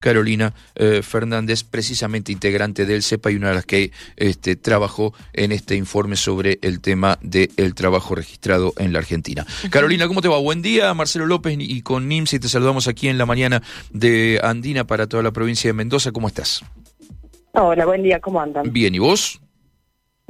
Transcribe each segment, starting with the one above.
Carolina eh, Fernández, precisamente integrante del CEPA y una de las que este, trabajó en este informe sobre el tema del trabajo registrado en la Argentina. Carolina, ¿cómo te va? Buen día, Marcelo López y con NIMSI te saludamos aquí en la mañana de Andina para toda la provincia de Mendoza. ¿Cómo estás? Hola, buen día, ¿cómo andan? Bien, ¿y vos?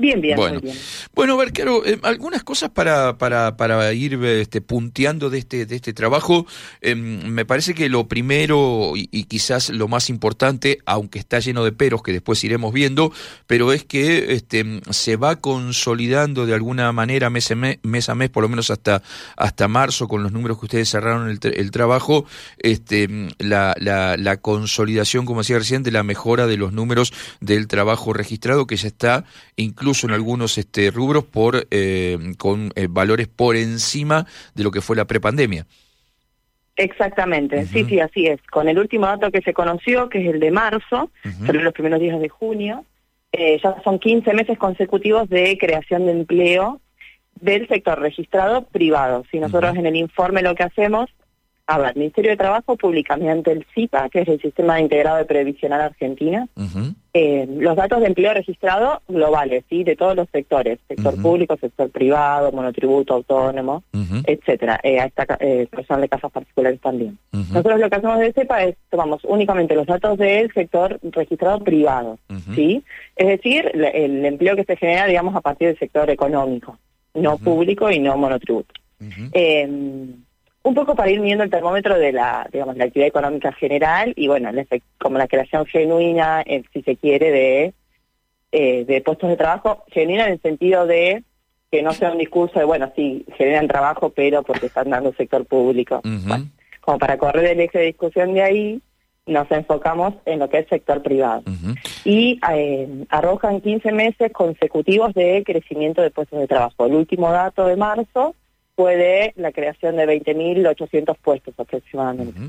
Bien, bien, bueno. muy bien. Bueno, claro, eh, algunas cosas para, para, para ir este, punteando de este, de este trabajo. Eh, me parece que lo primero y, y, quizás lo más importante, aunque está lleno de peros que después iremos viendo, pero es que este, se va consolidando de alguna manera mes a mes, mes, a mes por lo menos hasta, hasta marzo, con los números que ustedes cerraron el, el trabajo, este, la, la, la consolidación, como decía recién, de la mejora de los números del trabajo registrado, que ya está incluso en algunos este, rubros por eh, con eh, valores por encima de lo que fue la prepandemia. Exactamente, uh -huh. sí, sí, así es. Con el último dato que se conoció, que es el de marzo, uh -huh. sobre los primeros días de junio, eh, ya son 15 meses consecutivos de creación de empleo del sector registrado privado. Si nosotros uh -huh. en el informe lo que hacemos, a ver, el Ministerio de Trabajo publica mediante el CIPA, que es el Sistema Integrado de Previsional Argentina, uh -huh. eh, los datos de empleo registrado globales, ¿sí? De todos los sectores, sector uh -huh. público, sector privado, monotributo, autónomo, uh -huh. etcétera, eh, hasta eh, personal de casas particulares también. Nosotros lo que hacemos de CEPA es, tomamos únicamente los datos del sector registrado privado, ¿sí? Es decir, el, el, empleo que se genera, digamos, a partir del sector económico, no público y no monotributo. Eh, un poco para ir midiendo el termómetro de la, digamos, la actividad económica general y bueno, como la creación genuina, eh, si se quiere, de, eh, de puestos de trabajo, genuina en el sentido de que no sea un discurso de, bueno, sí, generan trabajo, pero porque están dando sector público. Uh -huh. bueno, como para correr el eje de discusión de ahí, nos enfocamos en lo que es sector privado. Uh -huh. Y eh, arrojan 15 meses consecutivos de crecimiento de puestos de trabajo. El último dato de marzo fue de la creación de 20.800 puestos aproximadamente.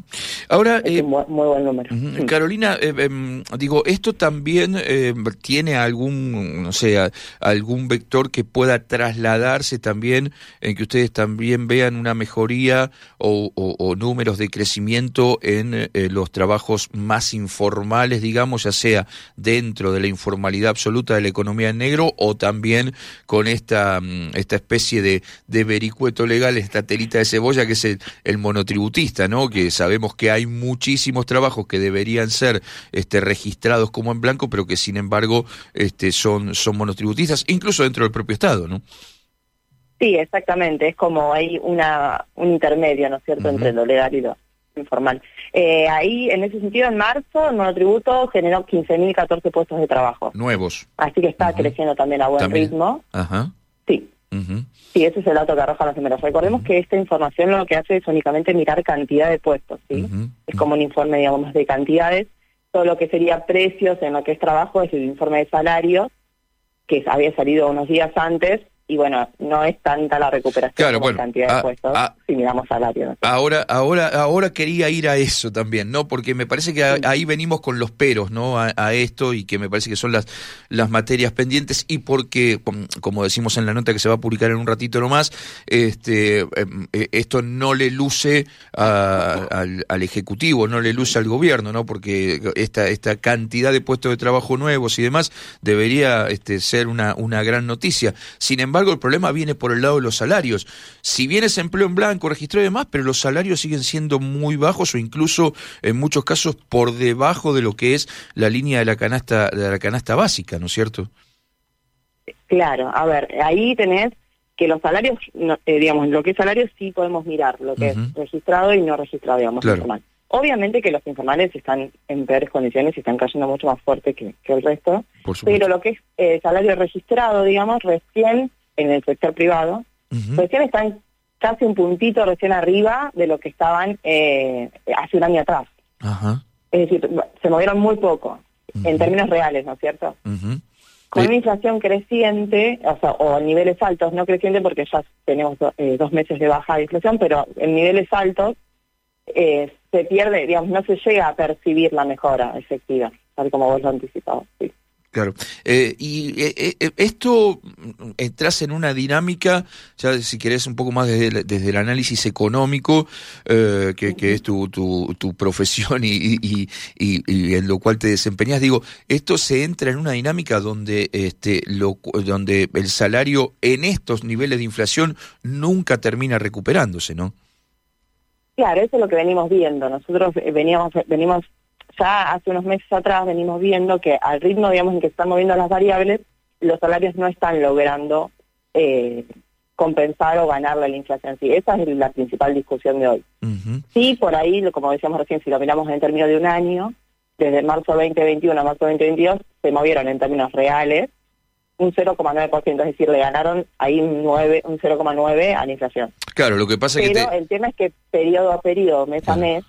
Ahora, es eh, un muy, muy, buen número. Carolina, eh, eh, digo, ¿esto también eh, tiene algún, no sé, algún vector que pueda trasladarse también en que ustedes también vean una mejoría o, o, o números de crecimiento en eh, los trabajos más informales, digamos, ya sea dentro de la informalidad absoluta de la economía en negro o también con esta, mm, esta especie de, de vericueto legal, esta telita de cebolla que es el, el, monotributista, ¿no? Que sabemos que hay muchísimos trabajos que deberían ser este, registrados como en blanco, pero que sin embargo este, son, son monotributistas, incluso dentro del propio Estado, ¿no? Sí, exactamente. Es como hay una, un intermedio, ¿no es cierto?, uh -huh. entre lo legal y lo informal. Eh, ahí, en ese sentido, en marzo, el monotributo generó 15.014 puestos de trabajo. Nuevos. Así que está uh -huh. creciendo también a buen ¿También? ritmo. Ajá. Sí. Uh -huh. Sí, ese es el dato que arrojan los números. Recordemos uh -huh. que esta información lo que hace es únicamente mirar cantidad de puestos, ¿sí? Uh -huh. Es como un informe, digamos, de cantidades. Todo lo que sería precios en lo que es trabajo es el informe de salarios, que había salido unos días antes, y bueno, no es tanta la recuperación claro, como bueno, cantidad de a, puestos a, si miramos salario. ¿no? Ahora, ahora, ahora quería ir a eso también, ¿no? Porque me parece que a, ahí venimos con los peros, ¿no? A, esto y que me parece que son las, las materias pendientes y porque, como decimos en la nota que se va a publicar en un ratito nomás, este, em, eh, esto no le luce al, al, Ejecutivo, no le luce al gobierno, ¿no? Porque esta, esta cantidad de puestos de trabajo nuevos y demás debería este, ser una, una gran noticia. Sin embargo, el problema viene por el lado de los salarios. Si bien es empleo en blanco, registrado y demás, pero los salarios siguen siendo muy bajos o incluso en muchos casos por debajo de lo que es la línea de la canasta, de la canasta básica, ¿no es cierto? Claro, a ver, ahí tenés que los salarios, eh, digamos, lo que es salario sí podemos mirar, lo que uh -huh. es registrado y no registrado, digamos, claro. informal. Obviamente que los informales están en peores condiciones y están cayendo mucho más fuerte que, que el resto, pero lo que es eh, salario registrado, digamos, recién en el sector privado, uh -huh. recién están casi un puntito recién arriba de lo que estaban eh, hace un año atrás. Es decir, se movieron muy poco, uh -huh. en términos reales, ¿no es cierto? Con una inflación creciente, o sea, o en niveles altos, no creciente porque ya tenemos do, eh, dos meses de baja de inflación, pero en niveles altos eh, se pierde, digamos, no se llega a percibir la mejora efectiva, tal como vos lo anticipabas. Sí. Claro. Eh, y eh, eh, esto mm, entras en una dinámica, ya si querés un poco más desde, el análisis económico, que, es tu, tu, tu profesión y, en lo cual te desempeñas, digo, esto se entra en una dinámica donde, este, lo, donde el salario en estos niveles de inflación nunca termina recuperándose, ¿no? Claro, eso es lo que venimos viendo. Nosotros veníamos, venimos ya hace unos meses atrás venimos viendo que al ritmo, digamos, en que están moviendo las variables, los salarios no están logrando eh, compensar o ganar la inflación. Sí, esa es la principal discusión de hoy. Sí, por ahí, como decíamos recién, si lo miramos en términos de un año, desde marzo 2021 a marzo 2022, se movieron en términos reales un 0,9%, es decir, le ganaron ahí un, 9, un 0,9 a la inflación. Claro, lo que pasa es que... el tema es que periodo a periodo, mes a mes,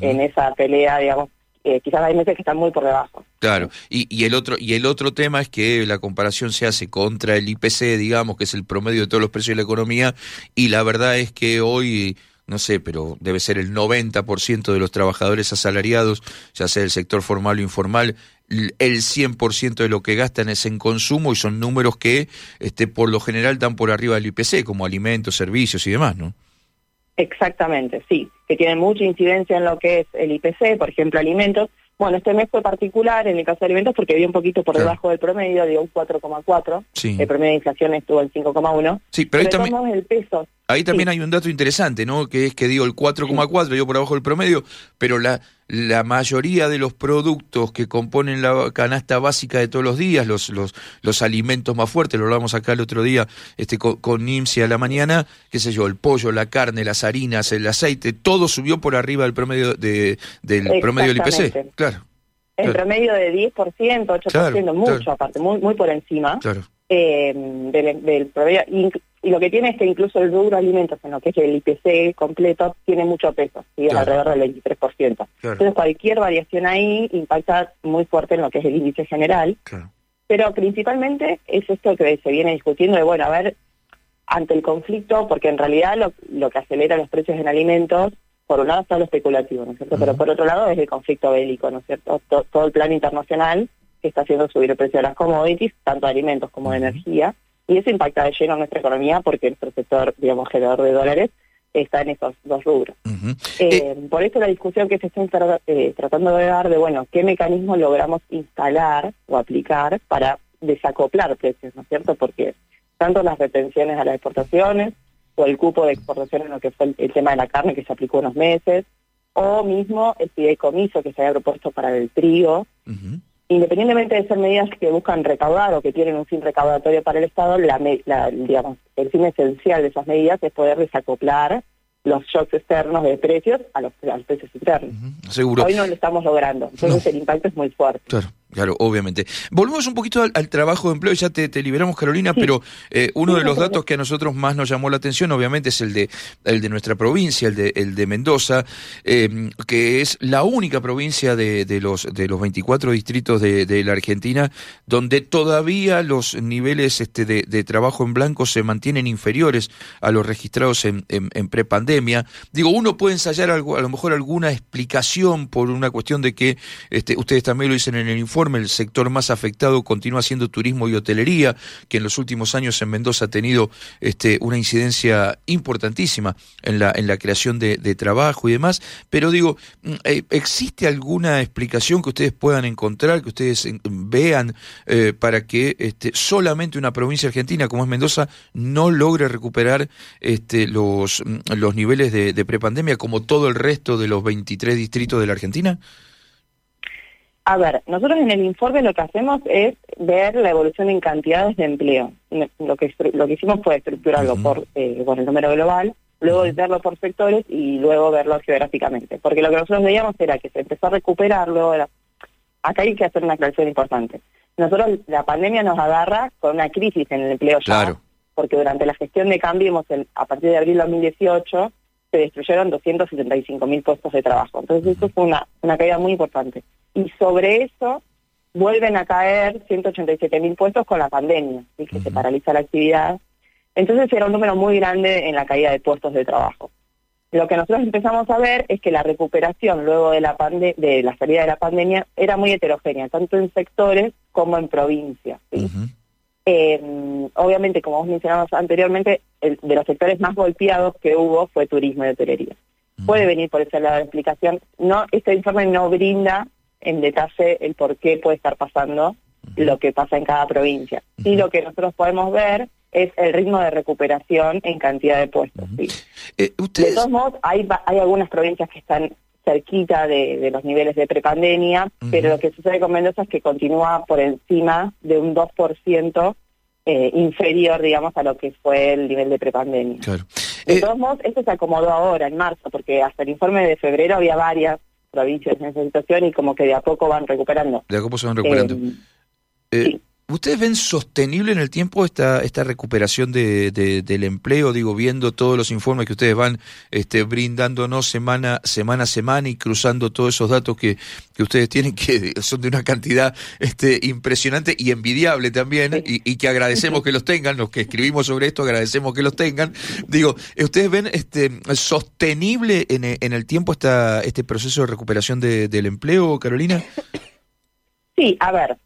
en esa pelea, digamos, eh, quizás hay meses que están muy por debajo. Claro, y, y, el otro y el otro tema es que la comparación se hace contra el IPC, digamos, que es el promedio de todos los precios de la economía, y la verdad es que hoy no sé, pero debe ser el 90% de los trabajadores asalariados, ya sea el sector formal o informal, el 100% de lo que gastan es en consumo y son números que este, por lo general dan por arriba del IPC, como alimentos, servicios y demás, ¿no? Exactamente, sí, que tiene mucha incidencia en lo que es el IPC, por ejemplo, alimentos. Bueno, este mes fue particular en el caso de alimentos porque dio un poquito por debajo del promedio, dio un 4,4. El promedio de inflación estuvo en 5,1. Sí, pero, ahí también, el peso. Ahí también hay un dato interesante, ¿no? Que es que dio el 4,4, dio por abajo del promedio, pero la la mayoría de los productos que componen la canasta básica de todos los días, los, los, los alimentos más fuertes, lo hablamos acá el otro día este, con, con a la mañana, qué sé yo, el pollo, la carne, las harinas, el aceite, todo subió por arriba del promedio de, del promedio del IPC. Claro. En promedio de 10%, 8%, mucho aparte, muy, muy por encima. Claro. Eh, del, del promedio. Y lo que tiene es que incluso el rubro alimentos, en lo que es el IPC completo, tiene mucho peso, ¿sí? alrededor del 23%. Entonces cualquier variación ahí impacta muy fuerte en lo que es el índice general. Pero principalmente es esto que se viene discutiendo de, bueno, a ver, ante el conflicto, porque en realidad lo, lo que acelera los precios en alimentos, por un lado está lo especulativo, ¿no es cierto? Pero por otro lado es el conflicto bélico, ¿no es cierto? todo el plan internacional que está haciendo subir el precio de las commodities, tanto de alimentos como de energía y eso impacta de lleno a nuestra economía porque nuestro sector, digamos, generador de dólares está en esos dos rubros. Eh, eh, por eso la discusión que se está eh, tratando de dar de, bueno, qué mecanismos logramos instalar o aplicar para desacoplar precios, ¿no es cierto? Porque tanto las retenciones a las exportaciones o el cupo de exportación en lo que fue el, tema de la carne que se aplicó unos meses, o mismo el fideicomiso que se había propuesto para el trigo, independientemente de ser medidas que buscan recaudar o que tienen un fin recaudatorio para el Estado, la, digamos, el fin esencial de esas medidas es poder desacoplar los shocks externos de precios a los, precios internos. Seguro. Hoy no lo estamos logrando, entonces el impacto es muy fuerte. Claro. Claro, obviamente. Volvemos un poquito al, trabajo de empleo, ya te, liberamos Carolina, pero eh, uno de los datos que a nosotros más nos llamó la atención, obviamente, es el de, el de nuestra provincia, el de, el de Mendoza, em, que es la única provincia de, de, los, de los 24 distritos de, de, la Argentina donde todavía los niveles este, de, de, trabajo en blanco se mantienen inferiores a los registrados en, en, en prepandemia. Digo, uno puede ensayar algo, a lo mejor alguna explicación por una cuestión de que este, ustedes también lo dicen en el informe, el sector más afectado continúa siendo turismo y hotelería, que en los últimos años en Mendoza ha tenido este, una incidencia importantísima en la, en la creación de, trabajo y demás. Pero digo, mm, eh, ¿existe alguna explicación que ustedes puedan encontrar, que ustedes vean eh, para que este, solamente una provincia argentina como es Mendoza no logre recuperar este, los, mm, niveles de, de prepandemia como todo el resto de los 23 distritos de la Argentina? A ver, nosotros en el informe lo que hacemos es ver la evolución en cantidades de empleo. Lo que lo que hicimos fue estructurarlo por, eh, el número global, luego verlo por sectores y luego verlo geográficamente. Porque lo que nosotros veíamos era que se empezó a recuperar luego Acá hay que hacer una aclaración importante. Nosotros, la pandemia nos agarra con una crisis en el empleo ya, porque durante la gestión de cambio, a partir de abril de 2018, se destruyeron 275 mil puestos de trabajo. Entonces, eso fue una, una caída muy importante y sobre eso vuelven a caer 187 mil puestos con la pandemia, ¿sí? que se paraliza la actividad. Entonces era un número muy grande en la caída de puestos de trabajo. Lo que nosotros empezamos a ver es que la recuperación luego de la, de la salida de la pandemia era muy heterogénea, tanto en sectores como en provincia. Eh, obviamente, como vos mencionabas anteriormente, el, de los sectores más golpeados que hubo fue turismo y hotelería. Puede venir por ese lado la explicación. No, este informe no brinda en detalle el por qué puede estar pasando lo que pasa en cada provincia. Y lo que nosotros podemos ver es el ritmo de recuperación en cantidad de puestos. Eh, de todos modos, hay, hay algunas provincias que están cerquita de, los niveles de prepandemia, pero lo que sucede con Mendoza es que continúa por encima de un 2% eh, inferior, digamos, a lo que fue el nivel de prepandemia. Claro. De eh, todos modos, esto se acomodó ahora, en marzo, porque hasta el informe de febrero había varias provincias en esa situación y como que de a poco van recuperando. De a poco se van recuperando. Eh, ¿Ustedes ven sostenible en el tiempo esta, esta recuperación de, del empleo? Digo, viendo todos los informes que ustedes van este, brindándonos semana, semana a semana y cruzando todos esos datos que, que ustedes tienen, que son de una cantidad este, impresionante y envidiable también, y, que agradecemos que los tengan, los que escribimos sobre esto agradecemos que los tengan. Digo, ¿ustedes ven este, sostenible en, en el tiempo esta, este proceso de recuperación del empleo, Carolina? Sí, a ver,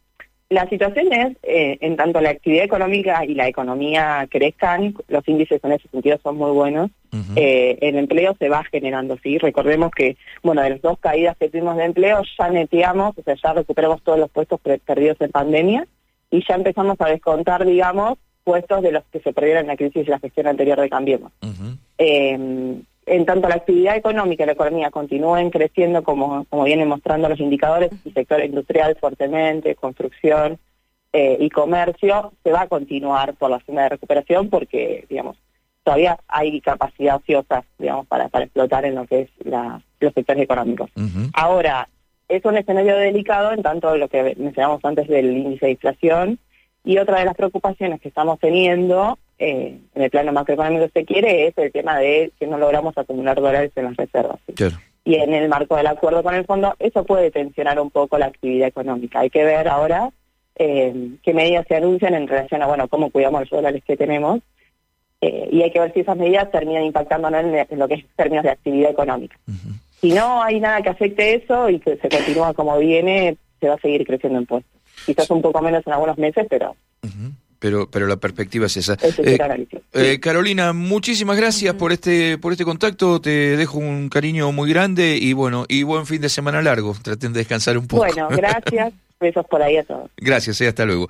la situación es, eh, en tanto la actividad económica y la economía crezcan, los índices en ese sentido son muy buenos, eh, el empleo se va generando, ¿sí? Recordemos que, bueno, de las dos caídas que tuvimos de empleo, ya neteamos, o sea, ya recuperamos todos los puestos perdidos en pandemia y ya empezamos a descontar, digamos, puestos de los que se perdieron en la crisis y la gestión anterior de Cambiemos en tanto la actividad económica y la economía continúen creciendo como, como vienen mostrando los indicadores, el sector industrial fuertemente, construcción eh, y comercio, se va a continuar por la zona de recuperación porque, digamos, todavía hay capacidad ociosa, digamos, para, para explotar en lo que es la, los sectores económicos. Ahora, es un escenario delicado en tanto lo que mencionamos antes del índice de inflación y otra de las preocupaciones que estamos teniendo eh, en el plano macroeconómico se quiere es el tema de que no logramos acumular dólares en las reservas. Y en el marco del acuerdo con el fondo, eso puede tensionar un poco la actividad económica. Hay que ver ahora eh, qué medidas se anuncian en relación a, bueno, cómo cuidamos los dólares que tenemos. Eh, y hay que ver si esas medidas terminan impactando en, lo que es términos de actividad económica. Si no hay nada que afecte eso y que se continúa como viene, se va a seguir creciendo en puestos. Quizás un poco menos en algunos meses, pero pero pero la perspectiva es esa. Eh, eh, Carolina, muchísimas gracias por este por este contacto, te dejo un cariño muy grande y bueno, y buen fin de semana largo, traten de descansar un poco. Bueno, gracias, besos por ahí a todos. Gracias, y eh, hasta luego.